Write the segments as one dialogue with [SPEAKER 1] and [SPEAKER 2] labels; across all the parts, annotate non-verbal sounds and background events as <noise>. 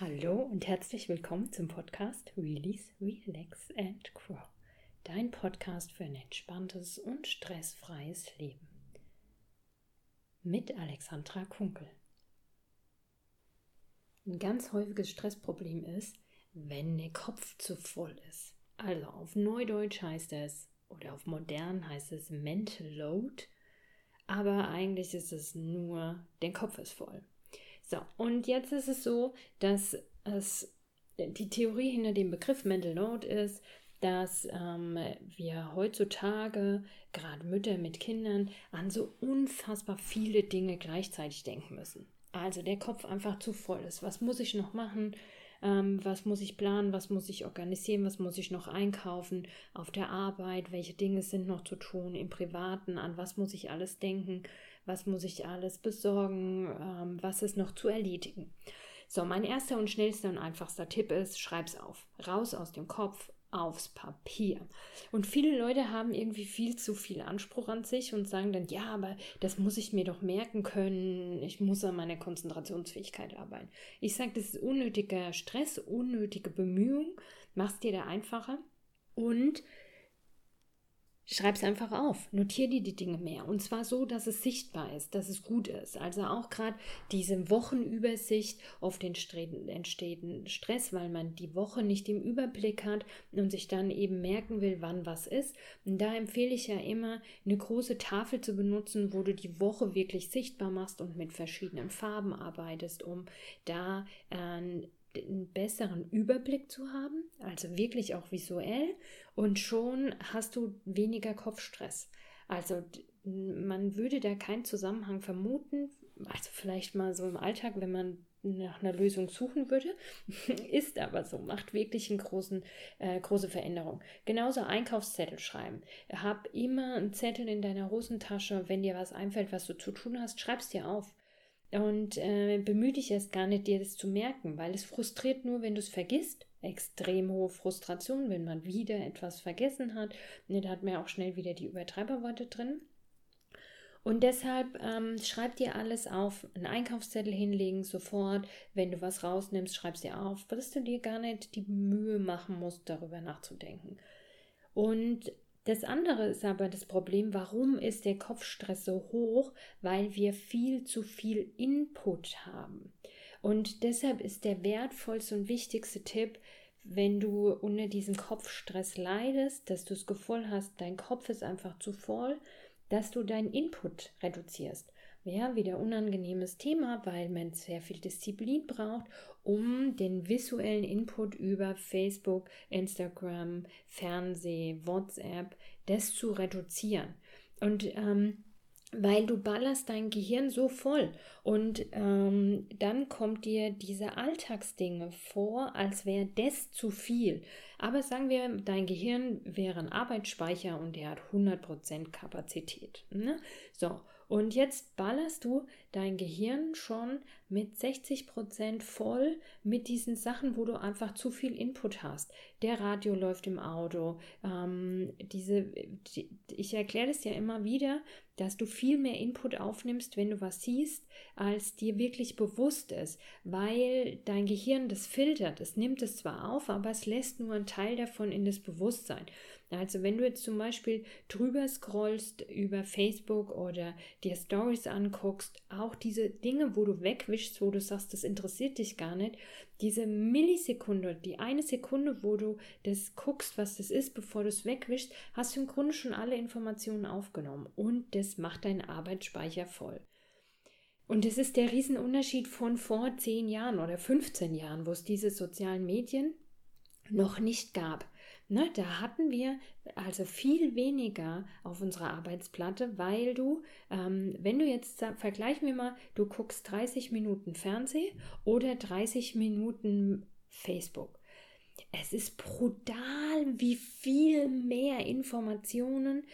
[SPEAKER 1] Hallo und herzlich willkommen zum Podcast Release, Relax and Grow. Dein Podcast für ein entspanntes und stressfreies Leben. Mit Alexandra Kunkel. Ein ganz häufiges Stressproblem ist, wenn der Kopf zu voll ist. Also auf Neudeutsch heißt es, oder auf modern heißt es Mental Load, aber eigentlich ist es nur, der Kopf ist voll. So, und jetzt ist es so, dass es die Theorie hinter dem Begriff Mental Load ist, dass ähm, wir heutzutage, gerade Mütter mit Kindern, an so unfassbar viele Dinge gleichzeitig denken müssen. Also der Kopf einfach zu voll ist. Was muss ich noch machen? Ähm, was muss ich planen? Was muss ich organisieren? Was muss ich noch einkaufen auf der Arbeit? Welche Dinge sind noch zu tun im Privaten? An was muss ich alles denken? Was muss ich alles besorgen, ähm, was ist noch zu erledigen. So, mein erster und schnellster und einfachster Tipp ist, schreib's auf. Raus aus dem Kopf, aufs Papier. Und viele Leute haben irgendwie viel zu viel Anspruch an sich und sagen dann, ja, aber das muss ich mir doch merken können, ich muss an meiner Konzentrationsfähigkeit arbeiten. Ich sage, das ist unnötiger Stress, unnötige Bemühung, mach's dir da einfacher und Schreib es einfach auf, notiere dir die Dinge mehr und zwar so, dass es sichtbar ist, dass es gut ist. Also auch gerade diese Wochenübersicht, oft entsteht ein Stress, weil man die Woche nicht im Überblick hat und sich dann eben merken will, wann was ist. Und da empfehle ich ja immer, eine große Tafel zu benutzen, wo du die Woche wirklich sichtbar machst und mit verschiedenen Farben arbeitest, um da äh, einen besseren Überblick zu haben, also wirklich auch visuell, und schon hast du weniger Kopfstress. Also man würde da keinen Zusammenhang vermuten, also vielleicht mal so im Alltag, wenn man nach einer Lösung suchen würde, <laughs> ist aber so, macht wirklich eine großen, äh, große Veränderung. Genauso Einkaufszettel schreiben. Hab immer einen Zettel in deiner Hosentasche, wenn dir was einfällt, was du zu tun hast, schreib's dir auf. Und äh, bemühe dich erst gar nicht, dir das zu merken, weil es frustriert nur, wenn du es vergisst. Extrem hohe Frustration, wenn man wieder etwas vergessen hat. Ne, da hat man ja auch schnell wieder die Übertreiberworte drin. Und deshalb ähm, schreib dir alles auf, einen Einkaufszettel hinlegen, sofort. Wenn du was rausnimmst, schreib dir auf, dass du dir gar nicht die Mühe machen musst, darüber nachzudenken. Und das andere ist aber das Problem, warum ist der Kopfstress so hoch? Weil wir viel zu viel Input haben. Und deshalb ist der wertvollste und wichtigste Tipp, wenn du unter diesem Kopfstress leidest, dass du das Gefühl hast, dein Kopf ist einfach zu voll, dass du deinen Input reduzierst. Ja, wieder unangenehmes Thema, weil man sehr viel Disziplin braucht, um den visuellen Input über Facebook, Instagram, Fernseh, WhatsApp, das zu reduzieren. Und ähm, weil du ballerst dein Gehirn so voll und ähm, dann kommt dir diese Alltagsdinge vor, als wäre das zu viel. Aber sagen wir, dein Gehirn wäre ein Arbeitsspeicher und der hat 100% Kapazität. Ne? So, und jetzt ballerst du dein Gehirn schon mit 60 Prozent voll mit diesen Sachen, wo du einfach zu viel Input hast. Der Radio läuft im Auto. Ähm, diese, die, ich erkläre das ja immer wieder, dass du viel mehr Input aufnimmst, wenn du was siehst, als dir wirklich bewusst ist, weil dein Gehirn das filtert. Es nimmt es zwar auf, aber es lässt nur einen Teil davon in das Bewusstsein. Also wenn du jetzt zum Beispiel drüber scrollst über Facebook oder dir Stories anguckst, auch diese Dinge, wo du wegwischst, wo du sagst, das interessiert dich gar nicht, diese Millisekunde, die eine Sekunde, wo du das guckst, was das ist, bevor du es wegwischst, hast du im Grunde schon alle Informationen aufgenommen und das macht deinen Arbeitsspeicher voll. Und das ist der Riesenunterschied von vor 10 Jahren oder 15 Jahren, wo es diese sozialen Medien noch nicht gab. Ne, da hatten wir also viel weniger auf unserer Arbeitsplatte, weil du, ähm, wenn du jetzt, vergleichen wir mal, du guckst 30 Minuten Fernsehen oder 30 Minuten Facebook. Es ist brutal, wie viel mehr Informationen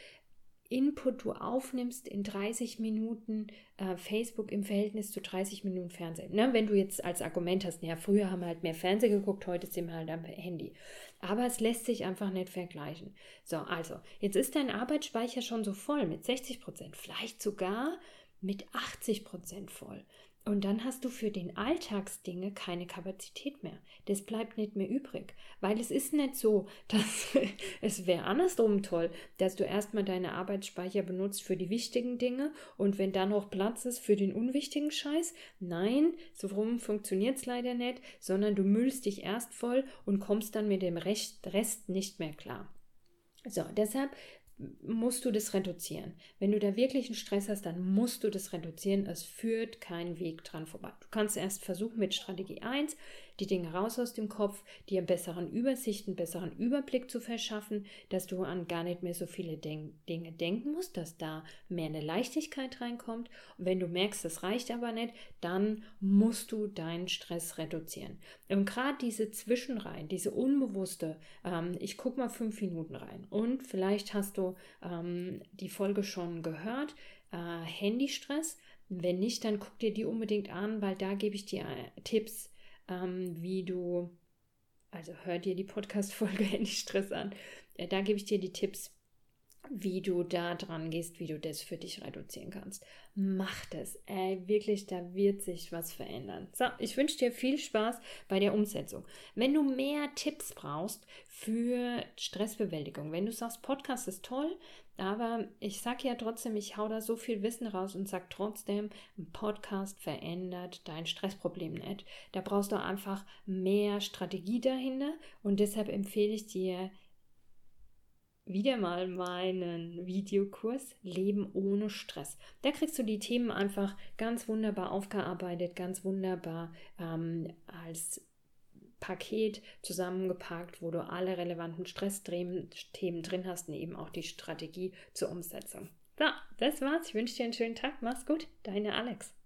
[SPEAKER 1] Input du aufnimmst in 30 Minuten äh, Facebook im Verhältnis zu 30 Minuten Fernsehen. Ne? Wenn du jetzt als Argument hast, ja, früher haben wir halt mehr Fernsehen geguckt, heute sind wir halt am Handy. Aber es lässt sich einfach nicht vergleichen. So, also, jetzt ist dein Arbeitsspeicher schon so voll mit 60 Prozent, vielleicht sogar mit 80 Prozent voll. Und dann hast du für den Alltagsdinge keine Kapazität mehr. Das bleibt nicht mehr übrig. Weil es ist nicht so, <laughs> dass es wäre andersrum toll, dass du erstmal deine Arbeitsspeicher benutzt für die wichtigen Dinge und wenn dann noch Platz ist für den unwichtigen Scheiß. Nein, so rum funktioniert es leider nicht, sondern du müllst dich erst voll und kommst dann mit dem Rest nicht mehr klar. So, deshalb musst du das reduzieren. Wenn du da wirklich einen Stress hast, dann musst du das reduzieren. Es führt kein Weg dran vorbei. Du kannst erst versuchen mit Strategie 1, die Dinge raus aus dem Kopf, dir einen besseren Übersicht, einen besseren Überblick zu verschaffen, dass du an gar nicht mehr so viele Denk Dinge denken musst, dass da mehr eine Leichtigkeit reinkommt. Und wenn du merkst, das reicht aber nicht, dann musst du deinen Stress reduzieren. Und gerade diese Zwischenreihen, diese unbewusste, ähm, ich gucke mal fünf Minuten rein und vielleicht hast du ähm, die Folge schon gehört, äh, Handystress. Wenn nicht, dann guck dir die unbedingt an, weil da gebe ich dir äh, Tipps, ähm, wie du, also hör dir die Podcast-Folge <laughs> Handystress an. Äh, da gebe ich dir die Tipps, wie du da dran gehst, wie du das für dich reduzieren kannst. Mach das. Ey, wirklich, da wird sich was verändern. So, ich wünsche dir viel Spaß bei der Umsetzung. Wenn du mehr Tipps brauchst für Stressbewältigung, wenn du sagst, Podcast ist toll, aber ich sage ja trotzdem, ich hau da so viel Wissen raus und sage trotzdem, ein Podcast verändert dein Stressproblem nicht. Da brauchst du einfach mehr Strategie dahinter und deshalb empfehle ich dir wieder mal meinen Videokurs Leben ohne Stress. Da kriegst du die Themen einfach ganz wunderbar aufgearbeitet, ganz wunderbar ähm, als Paket zusammengepackt, wo du alle relevanten Stressthemen drin hast und eben auch die Strategie zur Umsetzung. So, das war's. Ich wünsche dir einen schönen Tag. Mach's gut. Deine Alex.